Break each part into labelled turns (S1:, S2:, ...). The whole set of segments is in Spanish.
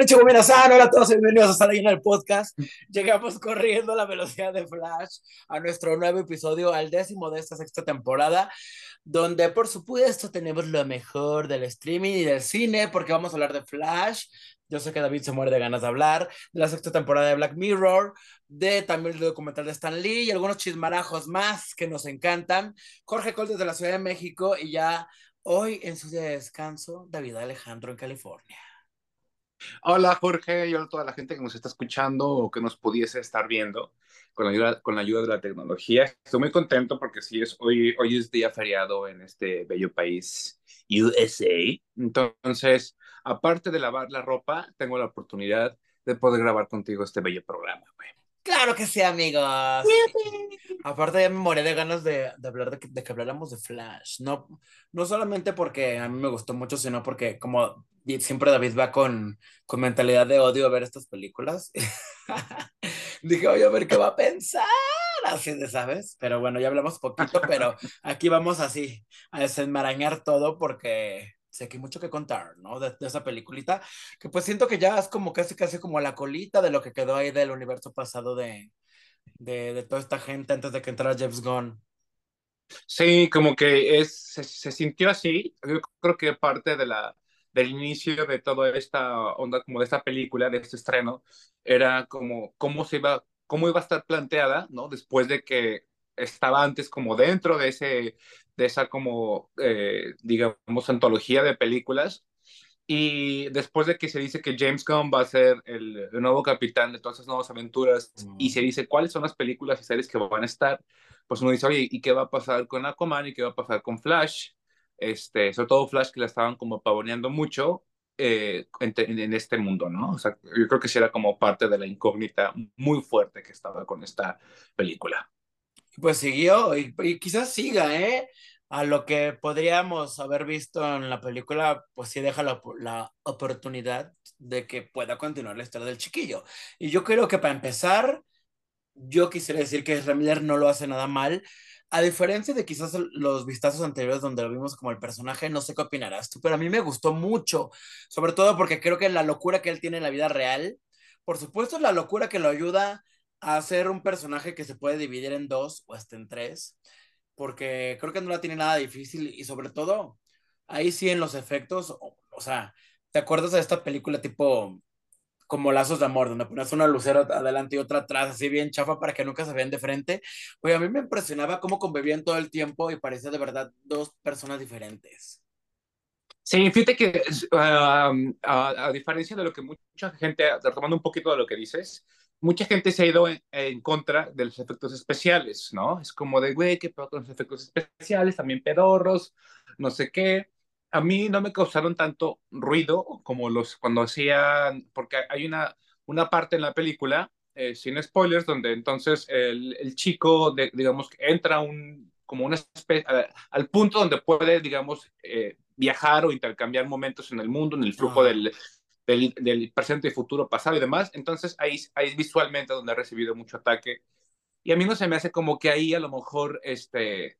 S1: Konnichiwa Minasan, hola a todos, bienvenidos a estar en el podcast. Llegamos corriendo a la velocidad de Flash a nuestro nuevo episodio, al décimo de esta sexta temporada, donde por supuesto tenemos lo mejor del streaming y del cine, porque vamos a hablar de Flash. Yo sé que David se muere de ganas de hablar, de la sexta temporada de Black Mirror, de también el documental de Stan Lee y algunos chismarajos más que nos encantan. Jorge Col desde la Ciudad de México y ya hoy en su día de descanso, David Alejandro en California.
S2: Hola Jorge y hola a toda la gente que nos está escuchando o que nos pudiese estar viendo con la ayuda, con la ayuda de la tecnología. Estoy muy contento porque sí, es, hoy, hoy es día feriado en este bello país USA. Entonces, aparte de lavar la ropa, tengo la oportunidad de poder grabar contigo este bello programa.
S1: Claro que sí, amigos. Aparte, ya me morí de ganas de, de hablar de que, de que, habláramos de Flash. No, no solamente porque a mí me gustó mucho, sino porque, como siempre, David va con, con mentalidad de odio a ver estas películas. Dije, oye, a ver qué va a pensar. Así de, ¿sabes? Pero bueno, ya hablamos poquito, pero aquí vamos así a desenmarañar todo porque sé que hay mucho que contar, ¿no? De, esa peliculita, que pues siento que ya es como casi, casi como la colita de lo que quedó ahí del universo pasado de, de, de toda esta gente antes de que entrara James Gunn.
S2: Sí, como que es, se, se, sintió así. Yo creo que parte de la, del inicio de toda esta onda, como de esta película, de este estreno, era como cómo se iba, cómo iba a estar planteada, ¿no? Después de que estaba antes como dentro de ese de esa como, eh, digamos, antología de películas. Y después de que se dice que James Gunn va a ser el, el nuevo capitán de todas esas nuevas aventuras mm. y se dice cuáles son las películas y series que van a estar, pues uno dice, oye, ¿y qué va a pasar con Aquaman y qué va a pasar con Flash? Este, sobre todo Flash que la estaban como pavoneando mucho eh, en, en, este mundo, ¿no? O sea, yo creo que sí era como parte de la incógnita muy fuerte que estaba con esta película.
S1: Pues siguió y, y quizás siga, ¿eh? a lo que podríamos haber visto en la película, pues sí deja la, la, oportunidad de que pueda continuar la historia del chiquillo. Y yo creo que para empezar, yo quisiera decir que Ramiller no lo hace nada mal. A diferencia de quizás los vistazos anteriores donde lo vimos como el personaje, no sé qué opinarás tú, pero a mí me gustó mucho, sobre todo porque creo que la locura que él tiene en la vida real, por supuesto la locura que lo ayuda a ser un personaje que se puede dividir en dos o hasta en tres, porque creo que no la tiene nada difícil y sobre todo, ahí sí en los efectos, o, o sea, ¿te acuerdas de esta película tipo como lazos de amor, donde pones una lucera adelante y otra atrás, así bien chafa para que nunca se vean de frente? Oye, a mí me impresionaba cómo convivían todo el tiempo y parecía de verdad dos personas diferentes.
S2: Sí, fíjate que uh, a, a, diferencia de lo que mucha gente, retomando un poquito de lo que dices, mucha gente se ha ido en, en, contra de los efectos especiales, ¿no? Es como de, güey, ¿qué pedo con los efectos especiales? También pedorros, no sé qué. A mí no me causaron tanto ruido como los cuando hacían, porque hay una, una parte en la película, eh, sin spoilers, donde entonces el, el chico, de, digamos, entra un, como una especie, al punto donde puede, digamos, eh, viajar o intercambiar momentos en el mundo, en el flujo ah. del, del, del, presente futuro, pasado y demás. Entonces ahí, ahí visualmente donde ha recibido mucho ataque. Y a mí no se me hace como que ahí a lo mejor este,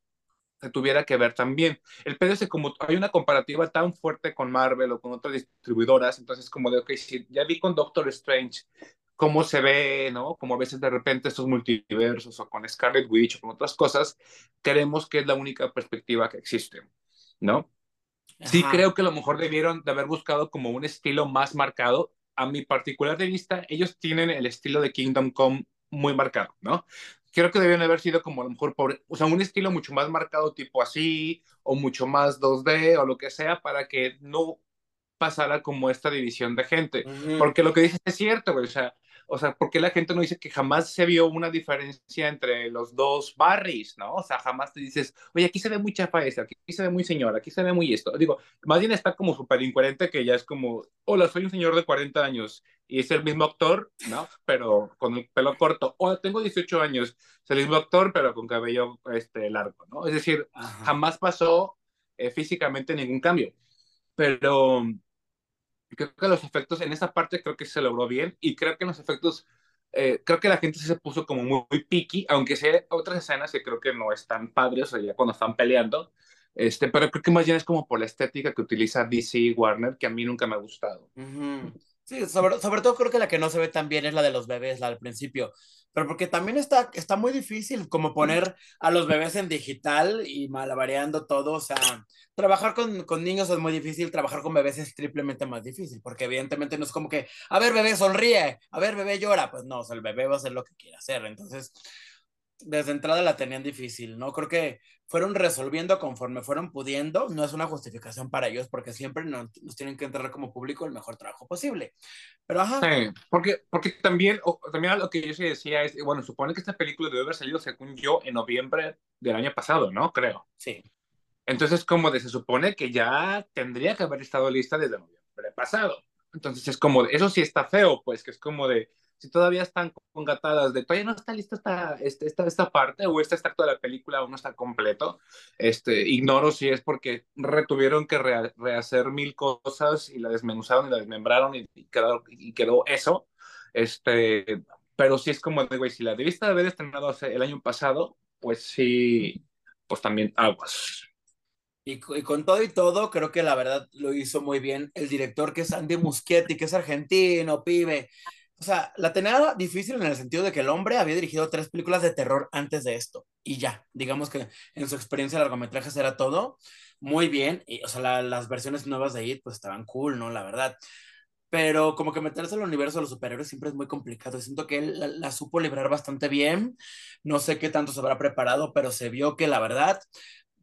S2: se tuviera que ver también. El pedo es que como hay una comparativa tan fuerte con Marvel o con otras distribuidoras, entonces como de, ok, si ya vi con Doctor Strange cómo se ve, ¿no? Como a veces de repente estos multiversos o con Scarlet Witch o con otras cosas, creemos que es la única perspectiva que existe, ¿no? Sí creo que a lo mejor debieron de haber buscado como un estilo más marcado. A mi particular de vista, ellos tienen el estilo de Kingdom Come muy marcado, ¿no? Creo que debieron haber sido como a lo mejor, por, o sea, un estilo mucho más marcado tipo así, o mucho más 2D, o lo que sea, para que no pasara como esta división de gente. Uh -huh. Porque lo que dices es cierto, güey, o sea, o sea, ¿por qué la gente no dice que jamás se vio una diferencia entre los dos barris, ¿no? O sea, jamás te dices, oye, aquí se ve muy chafa esta, aquí se ve muy señora, aquí se ve muy esto. Digo, más bien está como súper incoherente que ya es como, hola, soy un señor de 40 años y es el mismo actor, ¿no? Pero con el pelo corto. O tengo 18 años, es el mismo actor, pero con cabello este, largo, ¿no? Es decir, Ajá. jamás pasó eh, físicamente ningún cambio. Pero creo que los efectos en esa parte creo que se logró bien y creo que los efectos eh, creo que la gente se puso como muy, muy picky aunque sea otras escenas que creo que no están padres o ya cuando están peleando este pero creo que más bien es como por la estética que utiliza DC y Warner que a mí nunca me ha gustado
S1: uh -huh. Sí, sobre, sobre todo creo que la que no se ve tan bien es la de los bebés, la del principio. Pero porque también está, está muy difícil como poner a los bebés en digital y malabareando todo. O sea, trabajar con, con niños es muy difícil, trabajar con bebés es triplemente más difícil, porque evidentemente no es como que, a ver, bebé sonríe, a ver, bebé llora. Pues no, o sea, el bebé va a hacer lo que quiera hacer. Entonces, desde entrada la tenían difícil, ¿no? Creo que fueron resolviendo conforme fueron pudiendo, no es una justificación para ellos porque siempre nos, nos tienen que entregar como público el mejor trabajo posible. Pero ajá.
S2: Sí, porque, porque también, o, también lo que yo sí decía es, bueno, supone que esta película debe haber salido, según yo, en noviembre del año pasado, ¿no? Creo.
S1: Sí.
S2: Entonces, como de, se supone que ya tendría que haber estado lista desde noviembre pasado. Entonces, es como, eso sí está feo, pues, que es como de, si todavía están congatadas de todavía no está lista esta, este, esta, esta parte o este acto de la película aún no está completo, este, ignoro si es porque retuvieron que re, rehacer mil cosas y la desmenuzaron y la desmembraron y, y, quedó, y quedó eso, este, pero sí es como de, güey, si la debiste haber estrenado hace, el año pasado, pues sí, pues también aguas.
S1: Y, y, con todo y todo, creo que la verdad lo hizo muy bien el director que es Andy Muschietti, que es argentino, pibe. O sea, la tenía difícil en el sentido de que el hombre había dirigido tres películas de terror antes de esto. Y ya, digamos que en su experiencia de largometrajes era todo muy bien. Y, o sea, la, las versiones nuevas de IT pues estaban cool, ¿no? La verdad. Pero como que meterse al universo de los superhéroes siempre es muy complicado. Y siento que él la supo librar bastante bien. No sé qué tanto se habrá preparado, pero se vio que la verdad,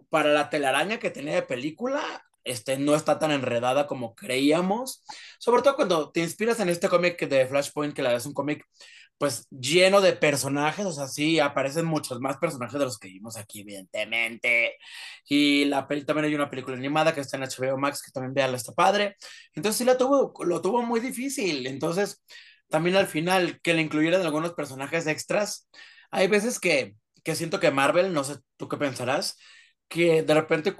S1: para la telaraña que tenía de película, este, no está tan enredada como creíamos. Sobre todo cuando te inspiras en este cómic de Flashpoint, que la es un cómic pues lleno de personajes, o sea, sí, aparecen muchos más personajes de los que vimos aquí, evidentemente. Y la peli también hay una película animada que está en HBO Max, que también veanla, está padre. Entonces sí la tuvo, lo tuvo muy difícil. Entonces, también al final, que le incluyeran algunos personajes extras. Hay veces que, que siento que Marvel, no sé tú qué pensarás, que de repente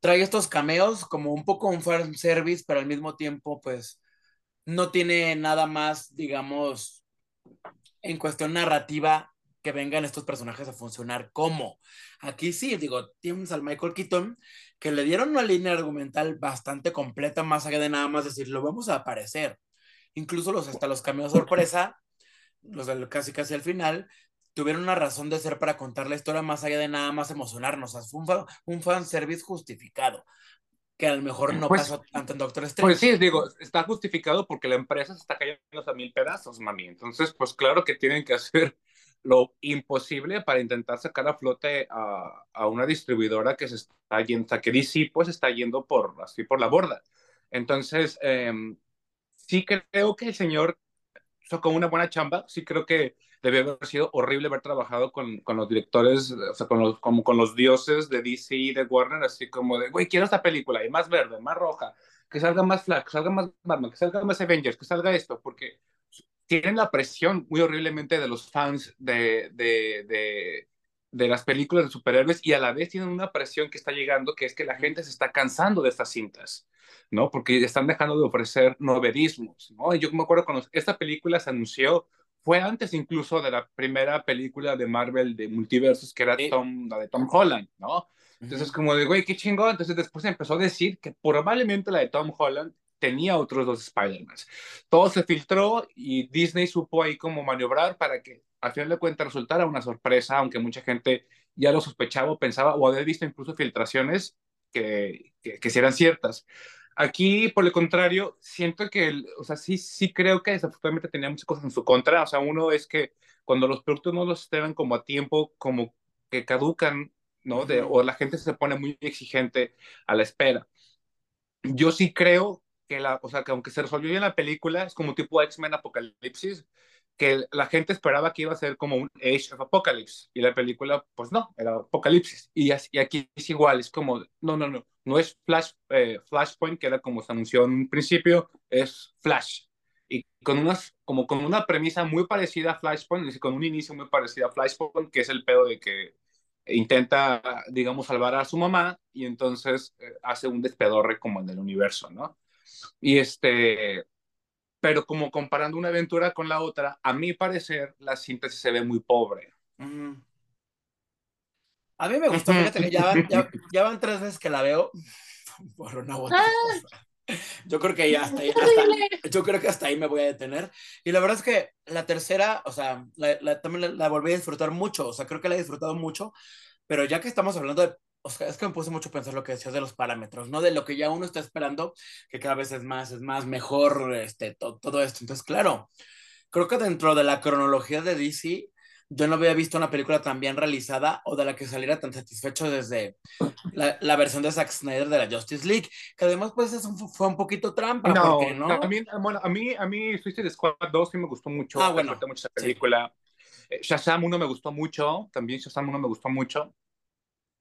S1: trae estos cameos como un poco un fan service, pero al mismo tiempo, pues, no tiene nada más, digamos, en cuestión narrativa que vengan estos personajes a funcionar como. Aquí sí, digo, tienes al Michael Keaton, que le dieron una línea argumental bastante completa, más allá de nada más decir, lo vamos a aparecer. Incluso los, hasta los cameos sorpresa, los del casi casi al final, tuvieron una razón de ser para contar la historia más allá de nada más emocionarnos. O sea, fue un, fan, un fanservice justificado, que a lo mejor no pues, pasó tanto en Doctor Strange.
S2: Pues sí, digo, está justificado porque la empresa se está cayendo a mil pedazos, mami. Entonces, pues claro que tienen que hacer lo imposible para intentar sacar a flote a, a una distribuidora que se está yendo, o sea, que DC pues está yendo por, así por la borda. Entonces, eh, sí creo que el señor sacó una buena chamba, sí creo que debió haber sido horrible haber trabajado con, con los directores, o sea, con los, como con los dioses de DC y de Warner, así como de, güey, quiero esta película, y más verde, más roja, que salga más Flash, que salga más Batman, que salga más Avengers, que salga esto, porque tienen la presión muy horriblemente de los fans de, de, de, de las películas de superhéroes y a la vez tienen una presión que está llegando, que es que la gente se está cansando de estas cintas. ¿no? Porque están dejando de ofrecer novedismos, ¿no? Y yo me acuerdo cuando esta película se anunció, fue antes incluso de la primera película de Marvel de multiversos, que era Tom, la de Tom Holland, ¿no? Entonces, como de, güey, qué chingón. Entonces, después empezó a decir que probablemente la de Tom Holland tenía otros dos Spider-Man. Todo se filtró y Disney supo ahí cómo maniobrar para que, al final de cuentas, resultara una sorpresa, aunque mucha gente ya lo sospechaba o pensaba, o había visto incluso filtraciones que, que, que si eran ciertas. Aquí, por el contrario, siento que, el, o sea, sí, sí creo que desafortunadamente tenía muchas cosas en su contra. O sea, uno es que cuando los productos no los estrenan como a tiempo, como que caducan, ¿no? De, o la gente se pone muy exigente a la espera. Yo sí creo que la, o sea, que aunque se resolvió bien la película, es como tipo X-Men Apocalipsis, que la gente esperaba que iba a ser como un Age of Apocalypse y la película, pues no, era Apocalipsis. Y, aquí es igual, es como, no, no, no, no es Flash, eh, Flashpoint, que era como se anunció en un principio, es Flash. Y con, unas, como con una premisa muy parecida a Flashpoint, y con un inicio muy parecido a Flashpoint, que es el pedo de que intenta, digamos, salvar a su mamá y entonces eh, hace un despedorre como en el universo, ¿no? Y este, pero como comparando una aventura con la otra, a mi parecer, la síntesis se ve muy pobre.
S1: Mm. A mí me gustó, fíjate que ya van, ya, ya van, tres veces que la veo por una u otra ah. cosa. Yo creo que ya hasta ahí, hasta, yo creo que hasta ahí me voy a detener. Y la verdad es que la tercera, o sea, la, la, también la, la, volví a disfrutar mucho, o sea, creo que la he disfrutado mucho, pero ya que estamos hablando de, o sea, es que me puse mucho a pensar lo que decías de los parámetros, ¿no? De lo que ya uno está esperando, que cada vez es más, es más, mejor, este, to, todo esto. Entonces, claro, creo que dentro de la cronología de DC, yo no había visto una película tan bien realizada o de la que saliera tan satisfecho desde la, la versión de Zack Snyder de la Justice League, que además pues eso fue un poquito trampa,
S2: no,
S1: porque, ¿no?
S2: También, bueno, a mí, a mí Suicide Squad 2 sí me gustó mucho,
S1: ah, bueno,
S2: me mucho esa película. Sí. Shazam 1 me gustó mucho, también Shazam 1 me gustó mucho.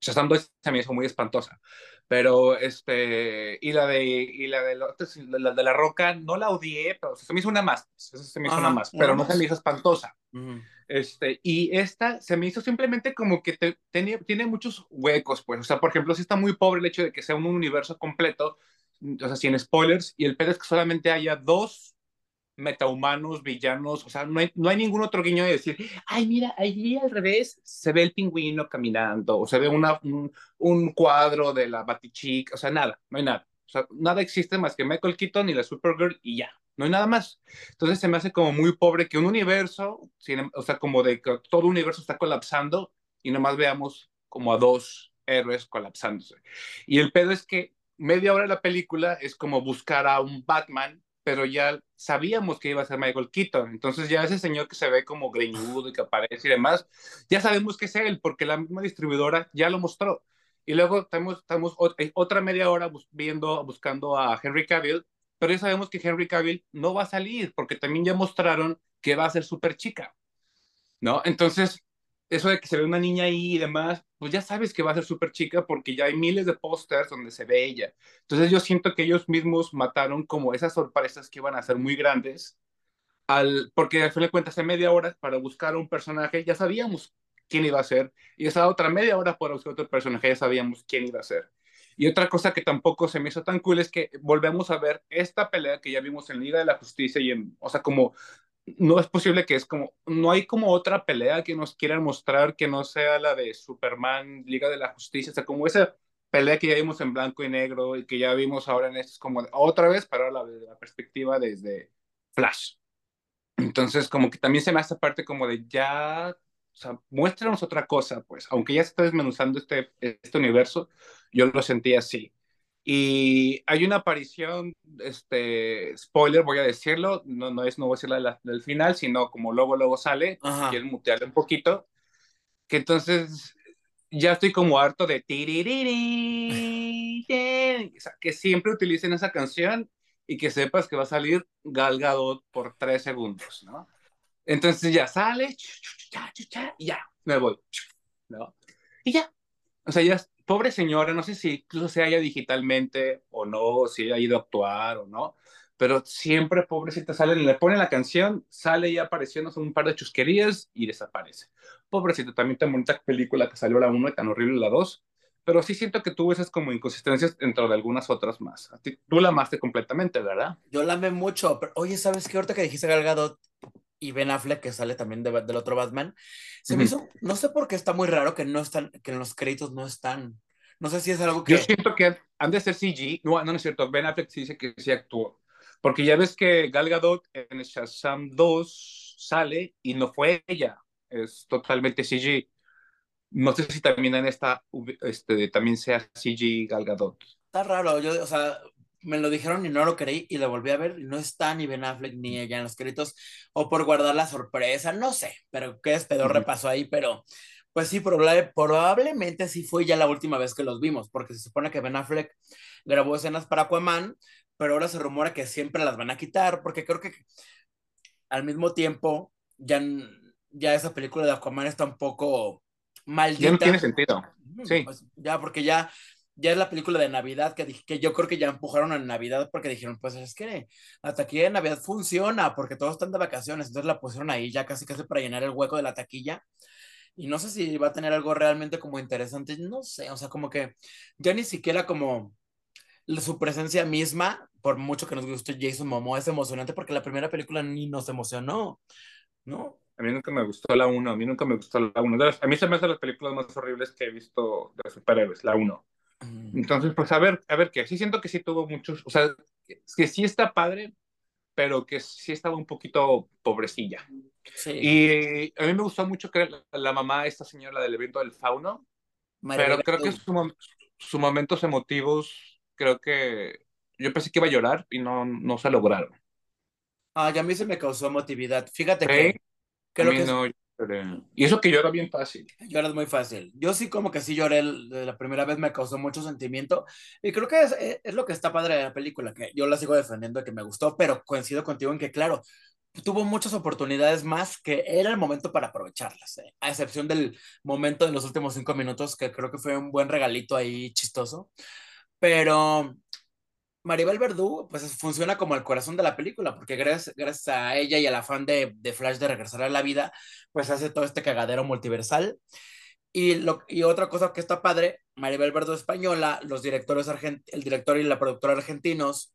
S2: Shazam 2 se me hizo muy espantosa. Pero, este, y la de, y la de, la, de la roca, no la odié, pero se me hizo una más, se me hizo Ajá, una más, pero no más. se me hizo espantosa. Uh -huh. Este, y esta se me hizo simplemente como que te, tenía, tiene muchos huecos, pues, o sea, por ejemplo, sí está muy pobre el hecho de que sea un universo completo, o sea, sin spoilers, y el pedo es que solamente haya dos metahumanos, villanos, o sea, no hay, no hay ningún otro guiño de decir, ay, mira, allí al revés se ve el pingüino caminando, o se ve una, un, un cuadro de la Batichic, o sea, nada, no hay nada. O sea, nada existe más que Michael Keaton y la Supergirl y ya, no hay nada más. Entonces se me hace como muy pobre que un universo, o sea, como de que todo un universo está colapsando y nomás veamos como a dos héroes colapsándose. Y el pedo es que media hora de la película es como buscar a un Batman pero ya sabíamos que iba a ser Michael Keaton. Entonces ya ese señor que se ve como greñudo y que aparece y demás, ya sabemos que es él, porque la misma distribuidora ya lo mostró. Y luego estamos, estamos otra media hora viendo, buscando a Henry Cavill, pero ya sabemos que Henry Cavill no va a salir, porque también ya mostraron que va a ser súper chica, ¿no? Entonces, eso de que se ve una niña ahí y demás, pues ya sabes que va a ser súper chica porque ya hay miles de pósters donde se ve ella. Entonces yo siento que ellos mismos mataron como esas sorpresas que iban a ser muy grandes, al, porque al fin de cuentas en media hora para buscar un personaje ya sabíamos quién iba a ser, y esa otra media hora para buscar otro personaje ya sabíamos quién iba a ser. Y otra cosa que tampoco se me hizo tan cool es que volvemos a ver esta pelea que ya vimos en Liga de la Justicia y en, o sea, como no es posible que es como, no hay como otra pelea que nos quieran mostrar que no sea la de Superman, Liga de la Justicia, o sea, como esa pelea que ya vimos en blanco y negro y que ya vimos ahora en esto, es como otra vez para la, la perspectiva desde Flash. Entonces, como que también se me hace parte como de ya, o sea, muéstranos otra cosa, pues, aunque ya se está desmenuzando este, este universo, yo lo sentí así. Y hay una aparición, este, spoiler, voy a decirlo, no, no es, no voy a decir la, la del final, sino como luego, luego sale,
S1: Ajá.
S2: quieren mutearle un poquito, que entonces ya estoy como harto de o sea, que siempre utilicen esa canción y que sepas que va a salir Gal Gadot por tres segundos, ¿no? Entonces ya sale, y ya, me voy, ¿no? Y ya, o sea, ya pobre señora, no sé si incluso se haya digitalmente o no, si haya ido a actuar o no, pero siempre pobrecita sale, le ponen la canción, sale ya apareciendo un par de chusquerías y desaparece. Pobrecita, también tan bonita película que salió la 1 y tan horrible la 2, pero sí siento que tuvo esas como inconsistencias dentro de algunas otras más. Tú la amaste completamente, ¿verdad?
S1: Yo la amé mucho, pero oye, ¿sabes qué? Ahorita que dijiste Gal Gadot y Ben Affleck, que sale también de, del otro Batman, se -huh. me hizo, no sé por qué está muy raro que no están, que en los créditos no están. No sé si es algo que...
S2: Yo siento que han de ser CG, no, no es cierto, Ben Affleck sí dice que sí actuó, porque ya ves que Gal Gadot en Shazam 2 sale y no fue ella, es totalmente CG. No sé si también en esta, este, también sea CG Gal Gadot.
S1: Está raro, yo, o sea, me lo dijeron y no lo creí y lo volví a ver no está ni Ben Affleck ni ella en los créditos o por guardar la sorpresa, no sé, pero qué despedorre uh -huh. pasó ahí, pero pues sí, probable, probablemente sí fue ya la última vez que los vimos, porque se supone que Ben Affleck grabó escenas para Aquaman, pero ahora se rumora que siempre las van a quitar, porque creo que al mismo tiempo ya, ya esa película de Aquaman está un poco maldita.
S2: Ya no tiene sentido. Sí.
S1: Pues ya, porque ya ya es la película de Navidad que, que yo creo que ya empujaron en Navidad porque dijeron, pues es que la taquilla de Navidad funciona porque todos están de vacaciones, entonces la pusieron ahí ya casi casi para llenar el hueco de la taquilla. Y no sé si va a tener algo realmente como interesante, no sé, o sea, como que ya ni siquiera como su presencia misma, por mucho que nos guste Jason Momoa, es emocionante porque la primera película ni nos emocionó, ¿no?
S2: A mí nunca me gustó la 1, a mí nunca me gustó la 1. A mí se me hacen las películas más horribles que he visto de superhéroes, la 1. Entonces, pues a ver, a ver qué. Sí siento que sí tuvo muchos, o sea, que sí está padre, pero que sí estaba un poquito pobrecilla.
S1: Sí.
S2: Y a mí me gustó mucho que la, la mamá, esta señora del evento del fauno, pero creo que sus su momentos emotivos, creo que yo pensé que iba a llorar y no, no se lograron.
S1: Ah, y a mí se me causó emotividad. Fíjate que, que
S2: a
S1: lo
S2: mí
S1: que
S2: no, Y eso que llora bien fácil.
S1: lloras muy fácil. Yo sí como que sí lloré la primera vez, me causó mucho sentimiento. Y creo que es lo que está padre de la película, que yo la sigo defendiendo, que me gustó, pero coincido contigo en que, claro, tuvo muchas oportunidades más que era el momento para aprovecharlas, ¿eh? A excepción del momento de los últimos cinco minutos, que creo que fue un buen regalito ahí chistoso. Pero Maribel Verdú, pues es- funciona como el corazón de la película, porque gracias, gracias a ella y al afán de, de Flash de regresar a la vida, pues hace todo este cagadero multiversal. Y, lo, y otra cosa que está padre, Maribel Verdú española, los directores argent, el director y la productora argentinos,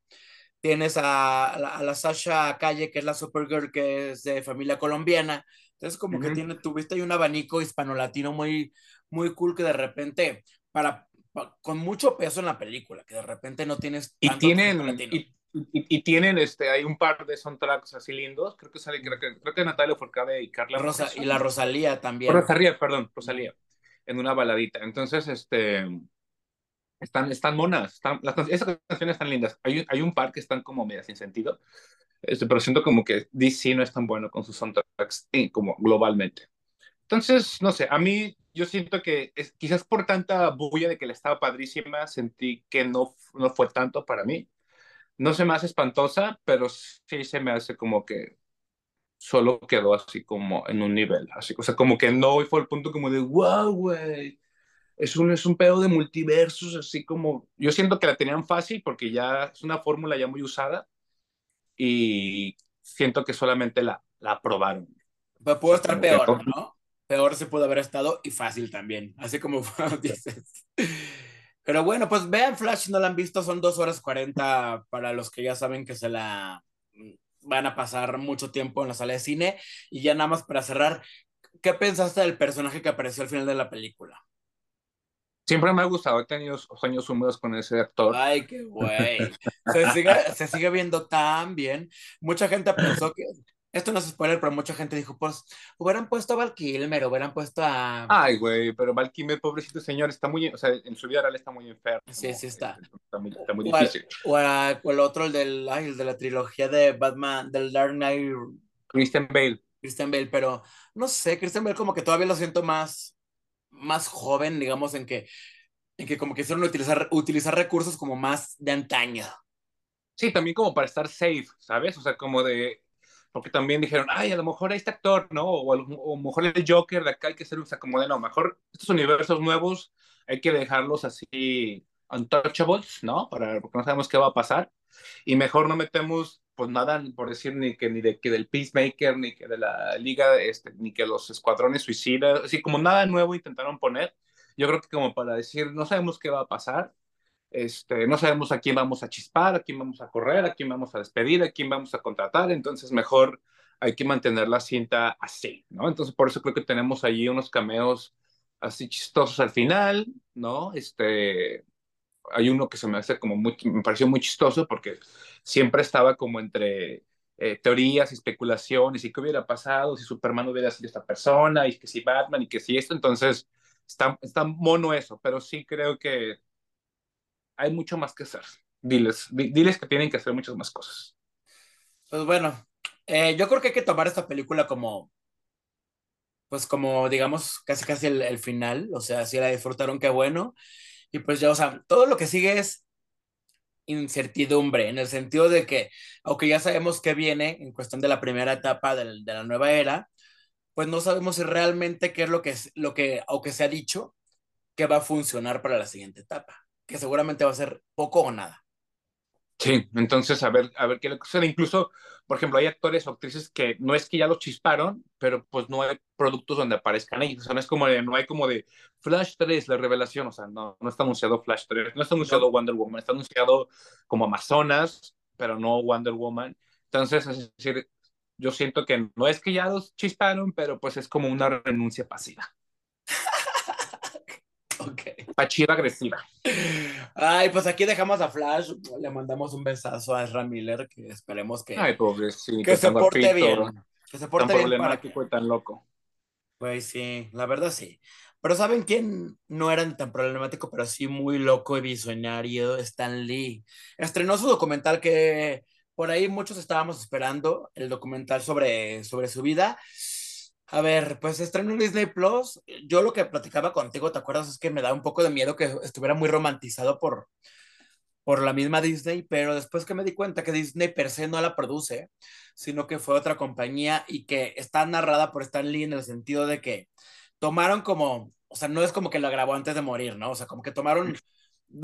S1: tienes a, a la, a la Sasha Calle, que es la Supergirl, que es de familia colombiana. Entonces, como que tiene, tuviste ahí un abanico hispano-latino muy, muy cool que de repente, para, pa- con mucho peso en la película, que de repente no tienes
S2: Y
S1: tanto acento
S2: tienen, y, y, y tienen, este, hay un par de soundtracks así lindos. Creo que sale, creo que, creo que Natalia Forcade y Carla
S1: Rosa, y la Rosalía también.
S2: Rosalía, perdón, Rosalía, en una baladita. Entonces, este, están, están monas, están, las, esas canciones están lindas. Hay, hay un par que están como medio sin sentido, este, pero siento como que DC no es tan bueno con sus soundtracks, como globalmente. Entonces, no sé, a mí yo siento que es, quizás por tanta bulla de que la estaba padrísima, sentí que no, no fue tanto para mí. No se me hace espantosa, pero sí se me hace como que solo quedó así como en un nivel, así, o sea, como que no fue el punto como de, wow, güey, es un, es un pedo de multiversos, así como, yo siento que la tenían fácil porque ya es una fórmula ya muy usada y siento que solamente la, la aprobaron.
S1: Pero pudo estar peor,
S2: ¿no?
S1: Peor se pudo haber estado y fácil también, así como dices. Pero bueno, pues vean Flash, si no la han visto, son dos horas 40 para los que ya saben que se la van a pasar mucho tiempo en la sala de cine. Y ya nada más para cerrar, ¿qué pensaste del personaje que apareció al final de la película?
S2: Siempre me ha gustado, he tenido sueños húmedos con ese actor.
S1: Ay, qué güey. Se sigue, se sigue viendo tan bien. Mucha gente pensó que, esto no es spoiler, pero mucha gente dijo, pues, hubieran puesto a Val Kilmer, hubieran puesto a...
S2: Ay, güey, pero Val Kilmer, pobrecito señor, está muy, o sea, en su vida real está muy enfermo.
S1: Sí, sí está.
S2: Está muy, está muy
S1: O,
S2: difícil.
S1: o a- o el otro, el, del, ay, el de la trilogía de Batman, del Dark Knight,
S2: Christian Bale.
S1: Christian Bale, pero no sé, Christian Bale como que todavía lo siento más, más joven, digamos, en que, en que como que hicieron utilizar, utilizar recursos como más de antaño.
S2: Sí, también como para estar safe, ¿sabes? O sea, como de, porque también dijeron, ay, a lo mejor este actor, ¿no? O a lo, mejor el Joker de acá hay que hacer, o sea, como de, no, mejor estos universos nuevos hay que dejarlos así untouchables, ¿no? Para, porque no sabemos qué va a pasar. Y mejor no metemos, pues nada, por decir, ni que, ni de, que del Peacemaker, ni que de la Liga, este, ni que los escuadrones suicidas, así como nada nuevo intentaron poner. Yo creo que como para decir, no sabemos qué va a pasar, este, no sabemos a quién vamos a chispar, a quién vamos a correr, a quién vamos a despedir, a quién vamos a contratar, entonces mejor hay que mantener la cinta así, ¿no? Entonces por eso creo que tenemos allí unos cameos así chistosos al final, ¿no? Este, hay uno que se me hace como muy, me pareció muy chistoso porque siempre estaba como entre eh, teorías y especulaciones y qué hubiera pasado si Superman hubiera sido esta persona y que si Batman y que si esto, entonces está, está mono eso, pero sí creo que hay mucho más que hacer. Diles, di- diles que tienen que hacer muchas más cosas.
S1: Pues bueno, eh, yo creo que hay que tomar esta película como, pues como, digamos, casi casi el, final, o sea, si la disfrutaron, qué bueno. Y pues ya, o sea, todo lo que sigue es incertidumbre, en el sentido de que, aunque ya sabemos qué viene en cuestión de la primera etapa del- de la nueva era, pues no sabemos si realmente qué es lo que, es- lo que, aunque se ha dicho, que va a funcionar para la siguiente etapa, que seguramente va a ser poco o nada.
S2: Sí, entonces a ver, a ver qué le sucede. Incluso, por ejemplo, hay actores o actrices que no es que ya los chisparon, pero pues no hay productos donde aparezcan ellos. O sea, no es como de, no hay como de Flash 3, la revelación. O sea, no, no está anunciado Flash 3, no está anunciado Wonder Woman, está anunciado como Amazonas, pero no Wonder Woman. Entonces, es decir, yo siento que no es que ya los chisparon, pero pues es como una renuncia pasiva,
S1: Ok.
S2: pasiva agresiva.
S1: Ay, pues aquí dejamos a Flash, le mandamos un besazo a Ezra Miller, que esperemos que,
S2: Ay, pobrecito,
S1: que se porte bien. Que se porte
S2: tan
S1: bien para que...
S2: y tan loco.
S1: Pues sí, la verdad sí. Pero ¿saben quién no era tan problemático, pero sí muy loco y visionario? Stan Lee. Estrenó su documental que por ahí muchos estábamos esperando, el documental sobre, sobre su vida. A ver, pues estrenó en Disney Plus. Yo lo que platicaba contigo, ¿te acuerdas? Es que me da un poco de miedo que estuviera muy romantizado por, por la misma Disney, pero después que me di cuenta que Disney per se no la produce, sino que fue otra compañía y que está narrada por Stan Lee en el sentido de que tomaron como, o sea, no es como que la grabó antes de morir, ¿no? O sea, como que tomaron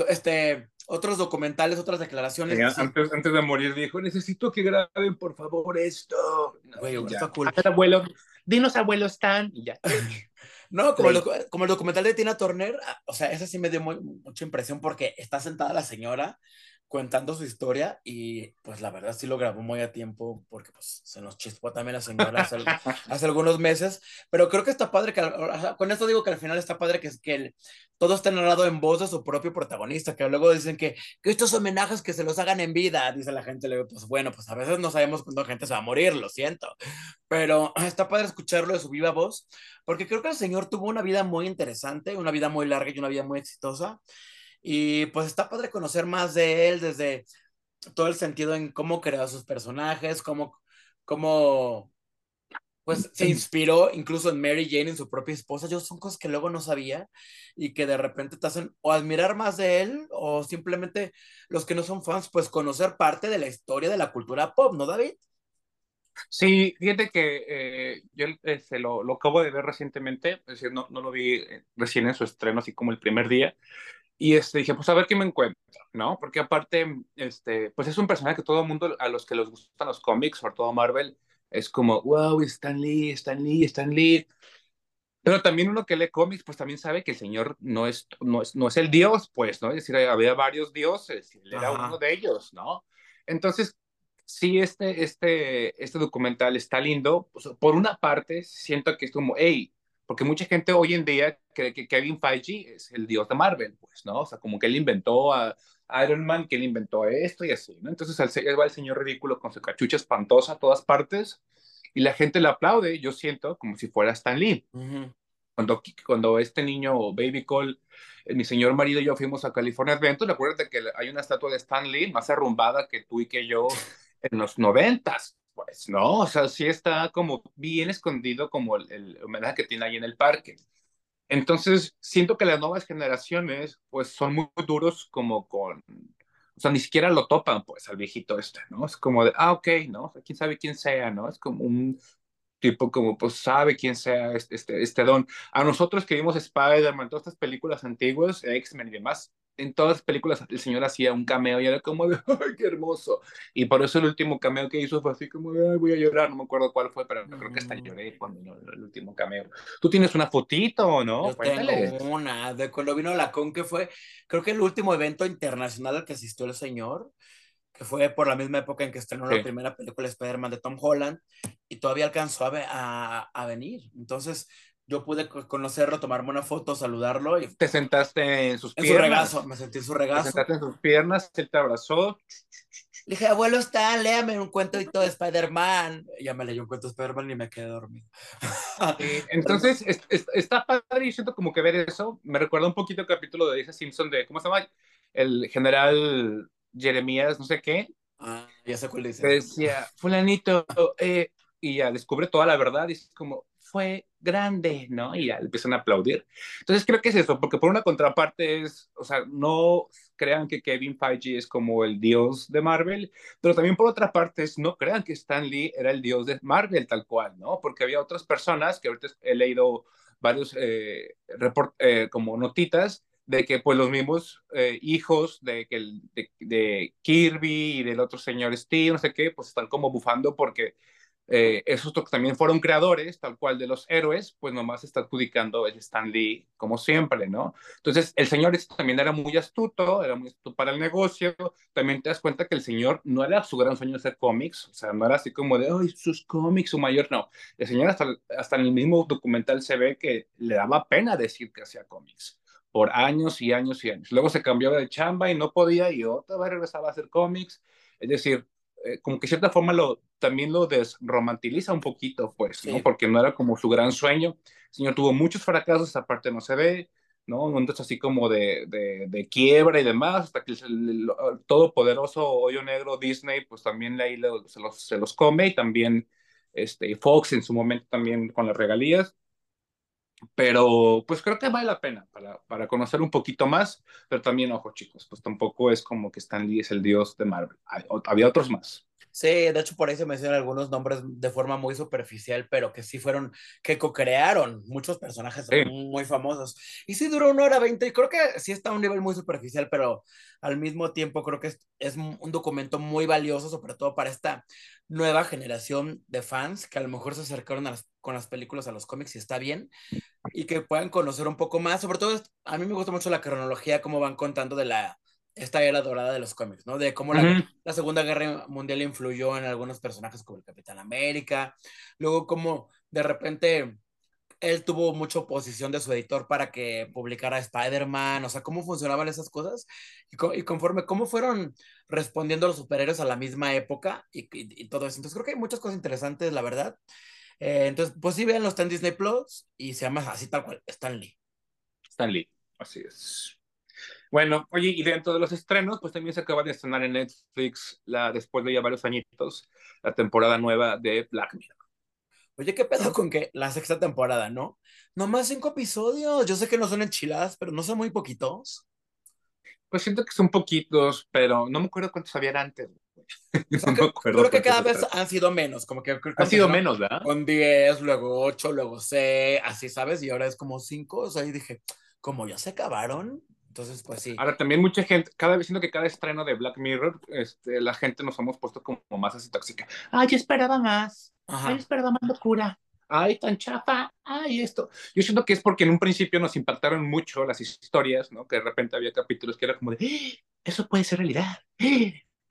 S1: este, otros documentales, otras declaraciones.
S2: Sí, antes, antes de morir dijo, necesito que graben por favor esto. No,
S1: Güey,
S2: ya.
S1: está cool.
S2: Abuelo, dinos abuelo Stan y ya.
S1: No, como el,
S2: Sí.
S1: docu- como el documental de Tina Turner, ah, o sea, ese sí me dio muy- mucha impresión porque está sentada la señora contando su historia y pues la verdad sí lo grabó muy a tiempo porque pues se nos chispó también la señora hace, hace algunos meses, pero creo que está padre que, con esto digo que al final está padre que, que el- todo está narrado en voz de su propio protagonista, que luego dicen que, que estos homenajes que se los hagan en vida, dice la gente, le digo, pues bueno, pues a veces no sabemos cuándo gente se va a morir, lo siento, pero está padre escucharlo de su viva voz, porque creo que el señor tuvo una vida muy interesante, una vida muy larga y una vida muy exitosa. Y pues está padre conocer más de él desde todo el sentido en cómo creó sus personajes, cómo, cómo pues se inspiró incluso en Mary Jane, en su propia esposa. Yo son cosas que luego no sabía y que de repente te hacen o admirar más de él o simplemente los que no son fans, pues conocer parte de la historia de la cultura pop, ¿no, David?
S2: Sí, fíjate que eh, yo este, lo, lo acabo de ver recientemente, es decir, no, no lo vi eh, recién en su estreno, así como el primer día, y este, dije, pues a ver qué me encuentro, ¿no? Porque aparte, este, pues es un personaje que todo el mundo, a los que les gustan los cómics, sobre todo Marvel, es como, wow, Stan Lee, Stan Lee, Stan Lee. Pero también uno que lee cómics, pues también sabe que el señor no es, no es, no es el dios, pues, ¿no? Es decir, había varios dioses, y él era uno de ellos, ¿no? Entonces, sí, este, este, este documental está lindo. Pues, por una parte, siento que es como, hey, porque mucha gente hoy en día cree que Kevin Feige es el dios de Marvel, pues, ¿no? O sea, como que él inventó a Iron Man, que él inventó esto y así, ¿no? Entonces, se- va el señor ridículo con su cachucha espantosa a todas partes y la gente le aplaude, yo siento, como si fuera Stan Lee
S1: Ujú.
S2: cuando, cuando este niño, Baby Cole, eh, mi señor marido y yo fuimos a California Adventure, acuérdate que hay una estatua de Stan Lee más arrumbada que tú y que yo en los noventas, pues, ¿no? O sea, sí está como bien escondido como el, homenaje que tiene ahí en el parque. Entonces, siento que las nuevas generaciones, pues, son muy duros como con... O sea, ni siquiera lo topan, pues, al viejito este, ¿no? Es como de, ah, ok, ¿no? O sea, quién sabe quién sea, ¿no? Es como un tipo como pues sabe quién sea este, este, este don. A nosotros que vimos Spider-Man, todas estas películas antiguas, X-Men y demás, en todas las películas el señor hacía un cameo y era como de, ay, qué hermoso. Y por eso el último cameo que hizo fue así como de, ay, voy a llorar, no me acuerdo cuál fue, pero creo que hasta
S1: Mm.
S2: lloré cuando vino el último cameo. ¿Tú tienes una fotito no?
S1: Yo
S2: Cuéntale.
S1: tengo una de cuando vino la con que fue, creo que el último evento internacional al que asistió el señor, que fue por la misma época en que estrenó
S2: Sí.
S1: la primera película de Spider-Man de Tom Holland, y todavía alcanzó a, a, a venir. Entonces yo pude co- conocerlo, tomarme una foto, saludarlo, y
S2: Te sentaste en sus
S1: en su
S2: piernas.
S1: regazo, me sentí en su
S2: Te
S1: regazo.
S2: sentaste en sus piernas, él te abrazó.
S1: Le dije, abuelo, está, léame un cuentito de Spider-Man. Ya me leyó un cuento de Spider-Man y me quedé dormido.
S2: Entonces, es- es- está padre y siento como que ver eso. Me recuerda un poquito el capítulo de Lisa Simpson de, ¿cómo se llama? El general Jeremías, no sé qué,
S1: Ah, ya sé cuál dice.
S2: decía, fulanito, eh, y ya descubre toda la verdad y es como, fue grande, ¿no? Y ya empiezan a aplaudir. Entonces creo que es eso, porque por una contraparte es, o sea, no crean que Kevin Feige es como el dios de Marvel, pero también por otra parte es, no crean que Stan Lee era el dios de Marvel tal cual, ¿no? Porque había otras personas que ahorita he leído varios eh, report, eh, como notitas de que pues los mismos eh, hijos de, de, de Kirby y del otro señor Steve, no sé qué, pues están como bufando porque eh, esos también fueron creadores, tal cual de los héroes, pues nomás está adjudicando el Stan Lee como siempre, ¿no? Entonces, el señor este también era muy astuto, era muy astuto para el negocio, también te das cuenta que el señor no era su gran sueño hacer cómics, o sea, no era así como de, ay, sus cómics, su mayor, no. El señor hasta, hasta en el mismo documental se ve que le daba pena decir que hacía cómics por años y años y años. Luego se cambió de chamba y no podía y otra vez regresaba a hacer cómics. Es decir, eh, como que de cierta forma lo, también lo desromantiliza un poquito, pues, ¿no? Porque no era como su gran sueño. El señor tuvo muchos fracasos, esa parte no se ve, ¿no? Momentos así como de, de, de, quiebra y demás, hasta que el, el, todopoderoso hoyo negro Disney, pues también ahí se, los, se los come y también este, Fox en su momento también con las regalías. Pero pues creo que vale la pena para, para conocer un poquito más, pero también, ojo chicos, pues tampoco es como que Stan es el dios de Marvel, había otros más.
S1: Sí, de hecho por ahí se mencionan algunos nombres de forma muy superficial, pero que sí fueron, que co-crearon muchos personajes sí. muy famosos. Y sí duró una hora veinte, y creo que sí está a un nivel muy superficial, pero al mismo tiempo creo que es, es, un documento muy valioso, sobre todo para esta nueva generación de fans que a lo mejor se acercaron a las, con las películas a los cómics y está bien, y que puedan conocer un poco más. Sobre todo, a mí me gusta mucho la cronología, cómo van contando de la esta era dorada de los cómics, ¿no? De cómo la, uh -huh. la, Segunda Guerra Mundial influyó en algunos personajes como el Capitán América, luego cómo de repente él tuvo mucha oposición de su editor para que publicara Spider-Man, o sea, cómo funcionaban esas cosas y, co y, conforme cómo fueron respondiendo los superhéroes a la misma época y, y, y, todo eso. Entonces creo que hay muchas cosas interesantes, la verdad. Eh, entonces, pues sí, véanlo, está en Disney Plus y se llama así tal cual, Stan Lee.
S2: Stan Lee, así es. Bueno, oye, y dentro de los estrenos, pues también se acaba de estrenar en Netflix, la, después de ya varios añitos, la temporada nueva de Black Mirror.
S1: Oye, ¿qué pedo con que la sexta temporada, no? Nomás cinco episodios. Yo sé que no son enchiladas, pero no son muy poquitos.
S2: Pues siento que son poquitos, pero no me acuerdo cuántos habían antes.
S1: O sea, no me acuerdo creo que cada vez han sido menos, como que...
S2: Han sido menos, ¿verdad?
S1: Con 10, luego 8, luego 6, así, ¿sabes? Y ahora es como 5, o sea, y dije, como ya se acabaron, entonces, pues sí.
S2: Ahora, también mucha gente, cada vez siento que cada estreno de Black Mirror, este, la gente nos hemos puesto como más así tóxica. Ay, yo esperaba más. Ajá. Ay, yo esperaba más locura. Ay, tan chafa. Ay, esto. Yo siento que es porque en un principio nos impactaron mucho las historias, ¿no? Que de repente había capítulos que era como de, ¡Ah! eso puede ser realidad. ¡Ah!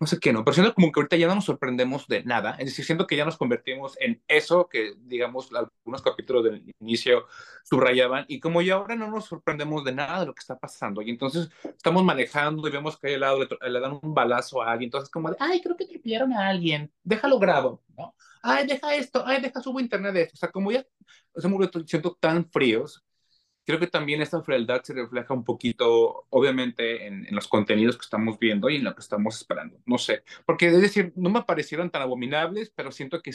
S2: No sé qué, no, pero siento como que ahorita ya no nos sorprendemos de nada, es decir, siento que ya nos convertimos en eso que, digamos, algunos capítulos del inicio subrayaban, y como ya ahora no nos sorprendemos de nada de lo que está pasando, y entonces estamos manejando y vemos que al lado le, dan un balazo a alguien, entonces como de, ay, creo que atropellaron a alguien, déjalo grabo, ¿no? Ay, deja esto, ay, deja subo internet de esto, o sea, como ya se me siento tan fríos, creo que también esta frialdad se refleja un poquito, obviamente, en, en, los contenidos que estamos viendo y en lo que estamos esperando. No sé, porque es decir, no me parecieron tan abominables, pero siento que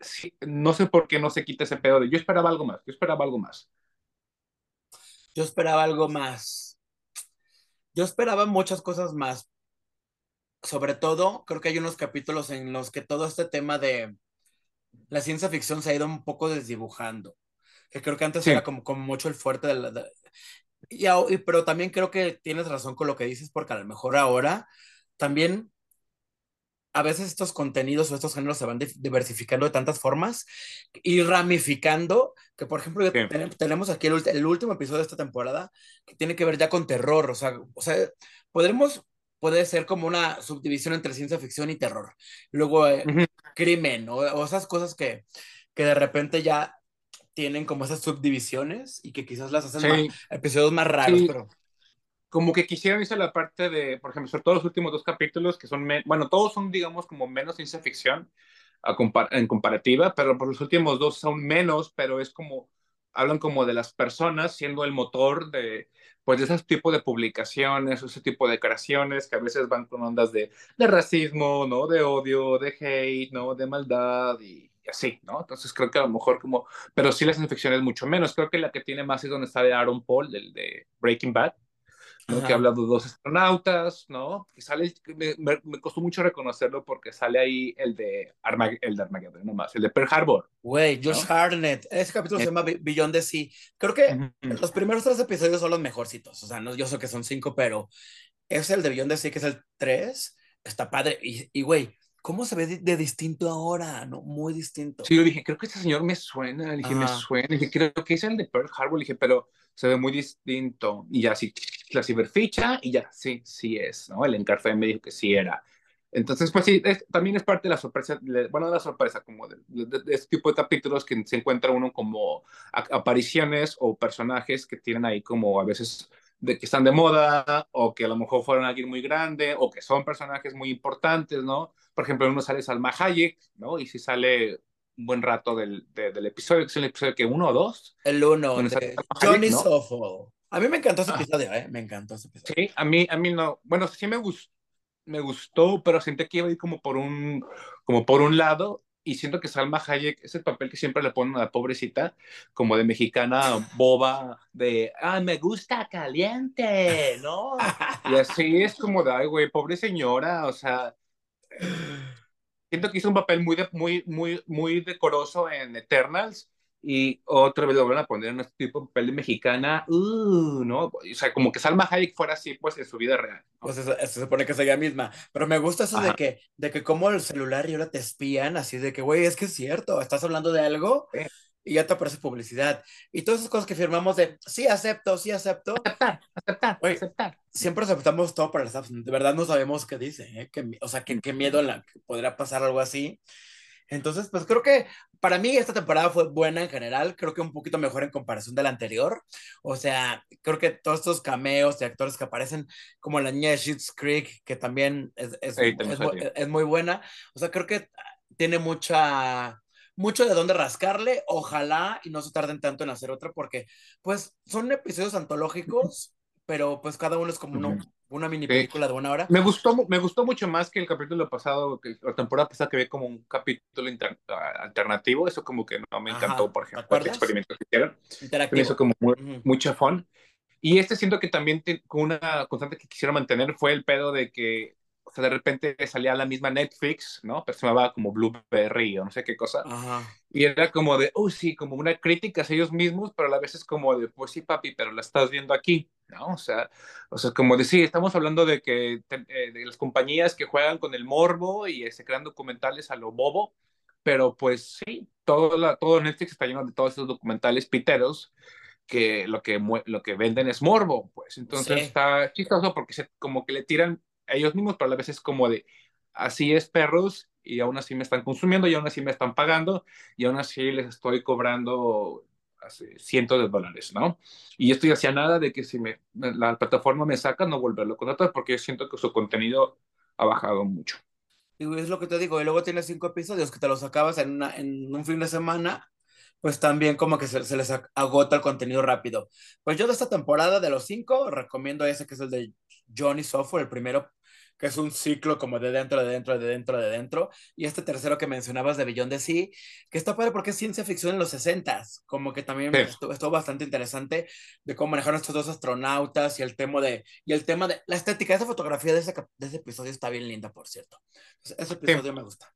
S2: sí, no sé por qué no se quita ese pedo de yo esperaba algo más, yo esperaba algo más.
S1: Yo esperaba algo más. Yo esperaba muchas cosas más. Sobre todo, creo que hay unos capítulos en los que todo este tema de la ciencia ficción se ha ido un poco desdibujando que creo que antes sí. era como, como, mucho el fuerte de la... De, y, y, pero también creo que tienes razón con lo que dices, porque a lo mejor ahora también a veces estos contenidos o estos géneros se van diversificando de tantas formas y ramificando, que por ejemplo sí. tenemos aquí el, el, último episodio de esta temporada que tiene que ver ya con terror, o sea, o sea podremos, puede ser como una subdivisión entre ciencia ficción y terror, luego eh, uh -huh. crimen o, o esas cosas que, que de repente ya tienen como esas subdivisiones y que quizás las hacen sí. más, episodios más raros, sí. pero...
S2: Como que quisieran irse a la parte de, por ejemplo, sobre todo los últimos dos capítulos, que son, bueno, todos son, digamos, como menos ciencia ficción compar en comparativa, pero por los últimos dos son menos, pero es como, hablan como de las personas siendo el motor de, pues, de ese tipo de publicaciones, ese tipo de creaciones que a veces van con ondas de, de racismo, ¿no? De odio, de hate, ¿no? De maldad y y así, ¿no? Entonces creo que a lo mejor como, pero sí las infecciones mucho menos. Creo que la que tiene más es donde está de Aaron Paul, del de Breaking Bad, ¿no? que habla de dos astronautas, ¿no? Que sale, me, me, me, costó mucho reconocerlo porque sale ahí el de, Armag el de Armageddon, nomás, el de Pearl Harbor.
S1: Güey, Josh ¿no? Hartnett, ese capítulo eh. se llama Beyond the Sea. Creo que uh -huh. los primeros tres episodios son los mejorcitos, o sea, no, yo sé que son cinco, pero es el de Beyond the Sea, que es el tres, está padre, y, güey, ¿cómo se ve de, de, distinto ahora? ¿No? Muy distinto.
S2: Sí, yo dije, creo que este señor me suena, le dije, Ajá. me suena, le dije, creo que es el de Pearl Harbor, le dije, pero se ve muy distinto. Y ya así, la ciberficha, y ya, sí, sí es, ¿no? El encarfe me dijo que sí era. Entonces, pues sí, es, también es parte de la sorpresa, de, bueno, de la sorpresa, como de, de, de, este tipo de capítulos que se encuentra uno como apariciones o personajes que tienen ahí como a veces de que están de moda o que a lo mejor fueron alguien muy grande o que son personajes muy importantes, ¿no? Por ejemplo, uno sale Salma Hayek, ¿no? Y si sale un buen rato del, del episodio, que es el episodio que uno o dos.
S1: El uno, de Johnny ¿no? A mí me encantó ese ah. episodio, ¿eh? Me encantó ese episodio.
S2: Sí, a mí, a mí no. Bueno, sí me gustó, me gustó, pero sentí que iba a ir como por un, como por un lado y siento que Salma Hayek es el papel que siempre le ponen a la pobrecita, como de mexicana boba, de, ah, me gusta caliente, ¿no? y así es como de, ay, güey, pobre señora, o sea, siento que hizo un papel muy, muy, muy, muy decoroso en Eternals y otra vez lo van a poner en este tipo de papel de mexicana, uh, ¿no? O sea, como que Salma Hayek fuera así, pues, en su vida real.
S1: Pues eso, se supone que es ella misma, pero me gusta eso de que, de que como el celular y ahora te espían, así de que, güey, es que es cierto, estás hablando de algo y ya te aparece publicidad. Y todas esas cosas que firmamos de, sí, acepto, sí, acepto.
S2: Aceptar, aceptar, aceptar.
S1: Siempre aceptamos todo para las apps, de verdad no sabemos qué dice, ¿eh? Que, o sea, qué miedo la, que podría pasar algo así. Entonces, pues creo que para mí esta temporada fue buena en general, creo que un poquito mejor en comparación de la anterior. O sea, creo que todos estos cameos de actores que aparecen, como la niña de Schitt's Creek, que también es, es, es, muy, buena. O sea, creo que tiene mucha mucho de dónde rascarle, ojalá y no se tarden tanto en hacer otra porque pues son episodios antológicos, pero pues cada uno es como uno, una mini película de buena hora.
S2: Me gustó, me gustó mucho más que el capítulo pasado, que la temporada pasada que vi como un capítulo alternativo, eso como que no me encantó, por ejemplo, el experimento que hicieron. Me hizo como muy, mucha fun. Y este siento que también con una constante que quisieron mantener fue el pedo de que sea, de repente salía la misma Netflix, ¿no? Pero se llamaba como Blueberry o no sé qué cosa. Y era como de, oh, sí, como una crítica a ellos mismos, pero a la vez es como de, pues sí, papi, pero la estás viendo aquí, ¿no? O sea, o sea como de, sí, estamos hablando de que eh, de las compañías que juegan con el morbo y se crean documentales a lo bobo, pero pues sí, todo, la, todo Netflix está lleno de todos esos documentales piteros que lo que, lo que venden es morbo, pues. Entonces está chistoso porque se, como que le tiran ellos mismos, pero a veces es como de, así es perros, y aún así me están consumiendo, y aún así me están pagando, y aún así les estoy cobrando cientos de dólares, ¿no? Y estoy hacia nada de que si me, la plataforma me saca, no volverlo a contratar, porque yo siento que su contenido ha bajado mucho.
S1: Y es lo que te digo, y luego tienes cinco episodios que te los acabas en, una, en un fin de semana, pues también como que se, se, les agota el contenido rápido. Pues yo de esta temporada de los cinco recomiendo ese que es el de Johnny Software, el primero que es un ciclo como de dentro, de dentro, de dentro, de dentro. Y este tercero que mencionabas de Beyond de Sí, que está padre porque es ciencia ficción en los 60 como que también estuvo, bastante interesante de cómo manejaron estos dos astronautas y el tema de, y el tema de la estética, esa fotografía de ese, de ese episodio está bien linda, por cierto. ese episodio me gusta.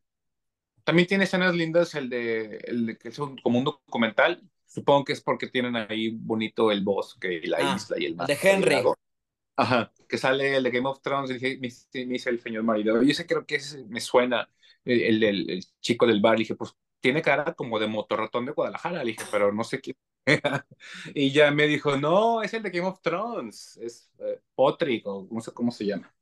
S2: También tiene escenas lindas el de, el de que es como un documental. Supongo que es porque tienen ahí bonito el bosque y la ah, isla y el mar.
S1: De Henry.
S2: Ajá, que sale el de Game of Thrones y me, dice el señor marido. Yo sé, creo que me suena el, el, el, chico del bar. Le dije, pues tiene cara como de motorratón de Guadalajara. Le dije, pero no sé quién. y ya me dijo, no, es el de Game of Thrones. Es eh, Potrick o no sé cómo se llama.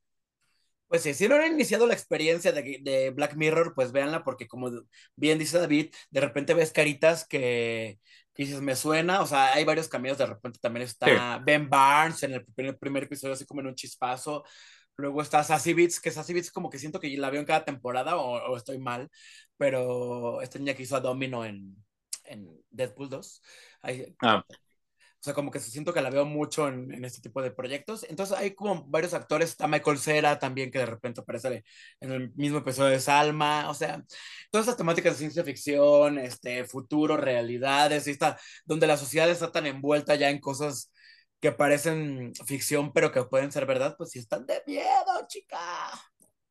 S1: Pues sí, si no han iniciado la experiencia de, de, Black Mirror, pues véanla, porque como bien dice David, de repente ves caritas que, dices, me suena, o sea, hay varios caminos, de repente también está Ben Barnes en el primer, primer, episodio, así como en un chispazo. Luego está Sassy Beats, que Sassy Beats como que siento que la veo en cada temporada o, estoy mal, pero esta niña que hizo a Domino en, en Deadpool 2. Ahí, ah. Sea, como que siento que la veo mucho en, en, este tipo de proyectos. Entonces hay como varios actores, está Michael Cera también que de repente aparece en el mismo episodio de Salma, o sea, todas estas temáticas de ciencia ficción, este, futuro, realidades, y está, donde la sociedad está tan envuelta ya en cosas que parecen ficción, pero que pueden ser verdad, pues sí están de miedo, chica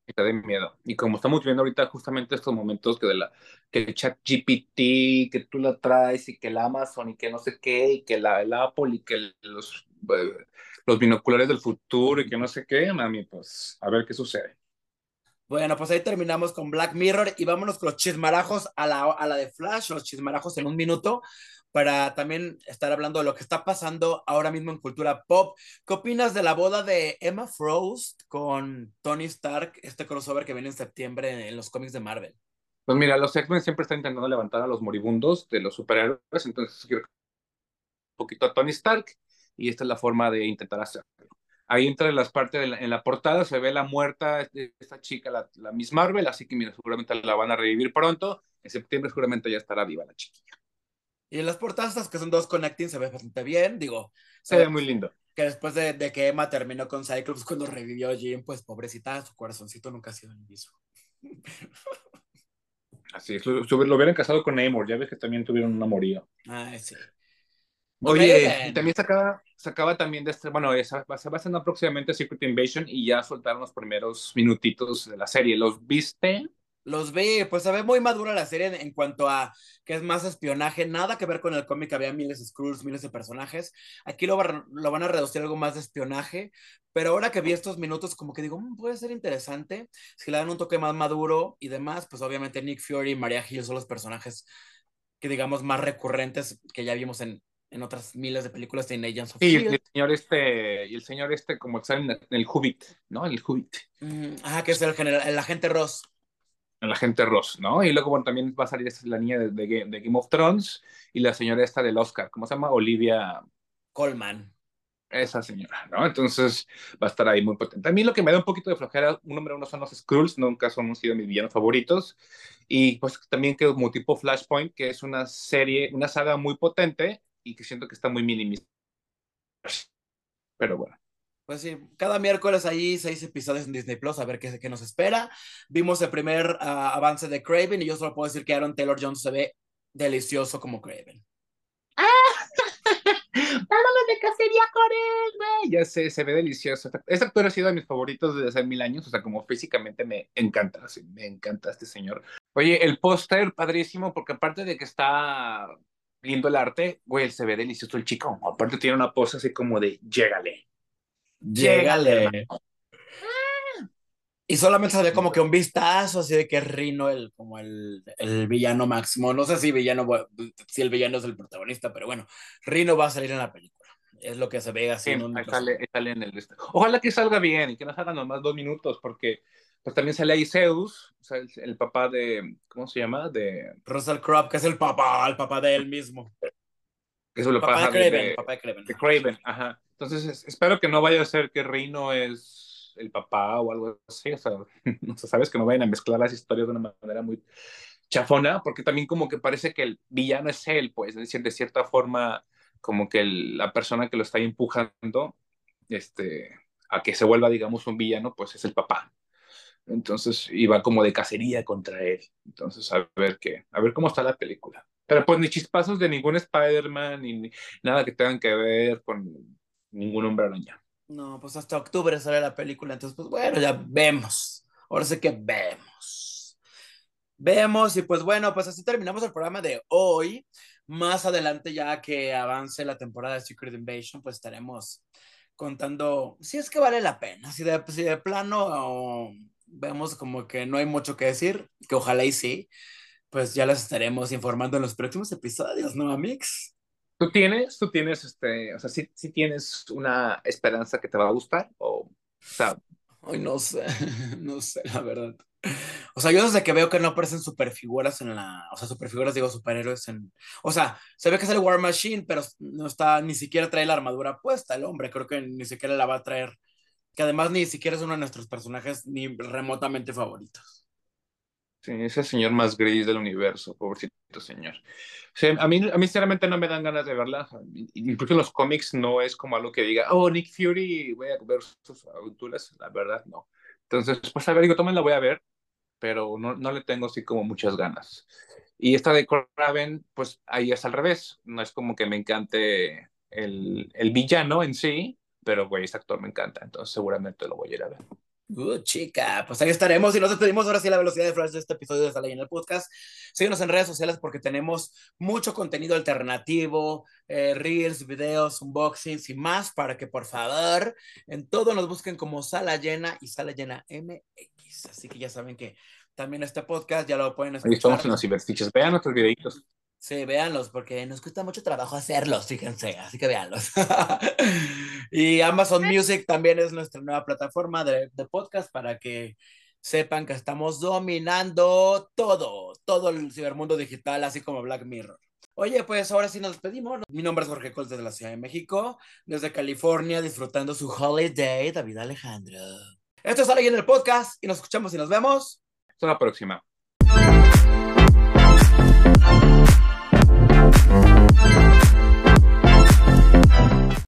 S2: que te den miedo. Y como estamos viendo ahorita justamente estos momentos que, de la, que el chat GPT, que tú la traes y que el Amazon y que no sé qué, y que la, el Apple y que los, eh, los binoculares del futuro y que no sé qué, mami, pues a ver qué sucede.
S1: Bueno, pues ahí terminamos con Black Mirror y vámonos con los chismarajos a la, a la de Flash, los chismarajos en un minuto para también estar hablando de lo que está pasando ahora mismo en cultura pop. ¿Qué opinas de la boda de Emma Frost con Tony Stark, este crossover que viene en septiembre en los cómics de Marvel?
S2: Pues mira, los X-Men siempre están intentando levantar a los moribundos de los superhéroes, entonces quiero un poquito a Tony Stark y esta es la forma de intentar hacerlo. Ahí entre las partes, la, en la portada se ve la muerta de esta chica, la, la Miss Marvel, así que mira, seguramente la van a revivir pronto. En septiembre seguramente ya estará viva la chiquilla.
S1: Y en las portadas, que son dos connecting, se ve bastante bien, digo.
S2: Se ve muy lindo.
S1: Que después de, de, que Emma terminó con Cyclops, cuando revivió Jim, pues pobrecita, su corazoncito nunca ha sido el mismo.
S2: Así es, lo, lo, hubieran casado con Namor, ya ves que también tuvieron un amorío.
S1: Ay, sí.
S2: Oye, también sacaba, sacaba también de este, bueno, esa, se va a estrenar próximamente Secret Invasion y ya soltaron los primeros minutitos de la serie. ¿Los viste?
S1: Los vi, pues se ve muy madura la serie en, en, cuanto a que es más espionaje, nada que ver con el cómic, había miles de Skrulls, miles de personajes. Aquí lo, lo, van a reducir algo más de espionaje, pero ahora que vi estos minutos, como que digo, mmm, puede ser interesante. Si le dan un toque más maduro y demás, pues obviamente Nick Fury y Maria Hill son los personajes que digamos más recurrentes que ya vimos en, en otras miles de películas de Agents of
S2: sí, el señor este, y el señor este, como en el Hobbit, ¿no? El Hobbit.
S1: Mm, ajá, que es el general, el agente Ross.
S2: El agente Ross, ¿no? Y luego, bueno, también va a salir esta, la niña de, de, de, Game of Thrones y la señora esta del Oscar, ¿cómo se llama? Olivia
S1: Colman.
S2: Esa señora, ¿no? Entonces va a estar ahí muy potente. A mí lo que me da un poquito de flojera, un número uno son los Skrulls, nunca son sido mis villanos favoritos. Y pues también que como tipo Flashpoint, que es una serie, una saga muy potente, y que siento que está muy minimizado. Pero bueno.
S1: Pues sí, cada miércoles ahí seis episodios en Disney Plus, a ver qué, qué nos espera. Vimos el primer uh, avance de Craven y yo solo puedo decir que Aaron Taylor Jones se ve delicioso como Craven.
S2: ¡Ah! ¡Vámonos de cacería con él, güey! Ya sé, se ve delicioso. Este actor ha sido de mis favoritos desde hace mil años, o sea, como físicamente me encanta, así, me encanta este señor. Oye, el póster, padrísimo, porque aparte de que está lindo el arte, güey, se ve delicioso el chico. Aparte tiene una pose así como de, llégale.
S1: Llégale. Y solamente se ve como que un vistazo así de que Rino el, como el, el villano máximo. No sé si villano, si el villano es el protagonista, pero bueno, Rino va a salir en la película. Es lo que se ve así.
S2: Sí, ahí sale, sale en el... Ojalá que salga bien y que no salga nomás dos minutos, porque pues también sale ahí Zeus, o sea, el, el, papá de, ¿cómo se llama? De...
S1: Russell Crowe, que es el papá, el papá de él mismo.
S2: Eso lo
S1: papá
S2: pasa
S1: de Craven,
S2: de,
S1: papá de Craven.
S2: De Craven, ajá. Entonces, espero que no vaya a ser que Reino es el papá o algo así, o sea, sabes que no vayan a mezclar las historias de una manera muy chafona, porque también como que parece que el villano es él, pues, es decir, de cierta forma, como que la persona que lo está empujando, este, a que se vuelva, digamos, un villano, pues es el papá. Entonces iba como de cacería contra él. Entonces, a ver qué, a ver cómo está la película. Pero pues ni chispazos de ningún Spider-Man, ni, ni, nada que tengan que ver con ningún hombre araña.
S1: No, pues hasta octubre sale la película, entonces pues bueno, ya vemos. Ahora sí que vemos. Vemos y pues bueno, pues así terminamos el programa de hoy. Más adelante ya que avance la temporada de Secret Invasion, pues estaremos contando si es que vale la pena, si de, plano oh, vemos como que no hay mucho que decir, que ojalá y sí, pues ya les estaremos informando en los próximos episodios, ¿no, Amix?
S2: ¿Tú tienes, tú tienes, este, o sea, sí, sí tienes una esperanza que te va a gustar? O, sea...
S1: Ay, no sé, no sé, la verdad. O sea, yo desde que veo que no aparecen superfiguras en la, o sea, superfiguras digo superhéroes en, o sea, se ve que el War Machine, pero no está, ni siquiera trae la armadura puesta el hombre, creo que ni siquiera la va a traer, que además ni siquiera es uno de nuestros personajes ni remotamente favoritos.
S2: Sí, señor más gris del universo, pobrecito señor. O sea, a, mí, a mí sinceramente no me dan ganas de verla. Incluso en los cómics no es como algo que diga, oh, Nick Fury, voy a ver sus aventuras. La verdad, no. Entonces, pues a ver, digo, tomen la voy a ver, pero no, no le tengo así como muchas ganas. Y esta de Kraven, pues ahí es al revés. No es como que me encante el, el villano en sí, pero güey, este actor me encanta, entonces seguramente lo voy a ir a ver.
S1: Uh, chica, pues ahí estaremos y nos despedimos ahora sí la velocidad de flash de este episodio de Ley en el Podcast. Síguenos en redes sociales porque tenemos mucho contenido alternativo, eh, reels, videos, unboxings y más para que por favor en todo nos busquen como Sala Llena y Sala Llena MX. Así que ya saben que también este podcast ya lo pueden escuchar.
S2: Ahí estamos en los ciberstiches. Vean nuestros videitos.
S1: Sí, véanlos, porque nos cuesta mucho trabajo hacerlos, fíjense, así que véanlos. y Amazon Music también es nuestra nueva plataforma de, de, podcast para que sepan que estamos dominando todo, todo el cibermundo digital, así como Black Mirror. Oye, pues ahora sí nos despedimos. Mi nombre es Jorge Cols desde la Ciudad de México, desde California, disfrutando su holiday, David Alejandro. Esto es Alguien en el podcast y nos escuchamos y nos vemos.
S2: Hasta la próxima.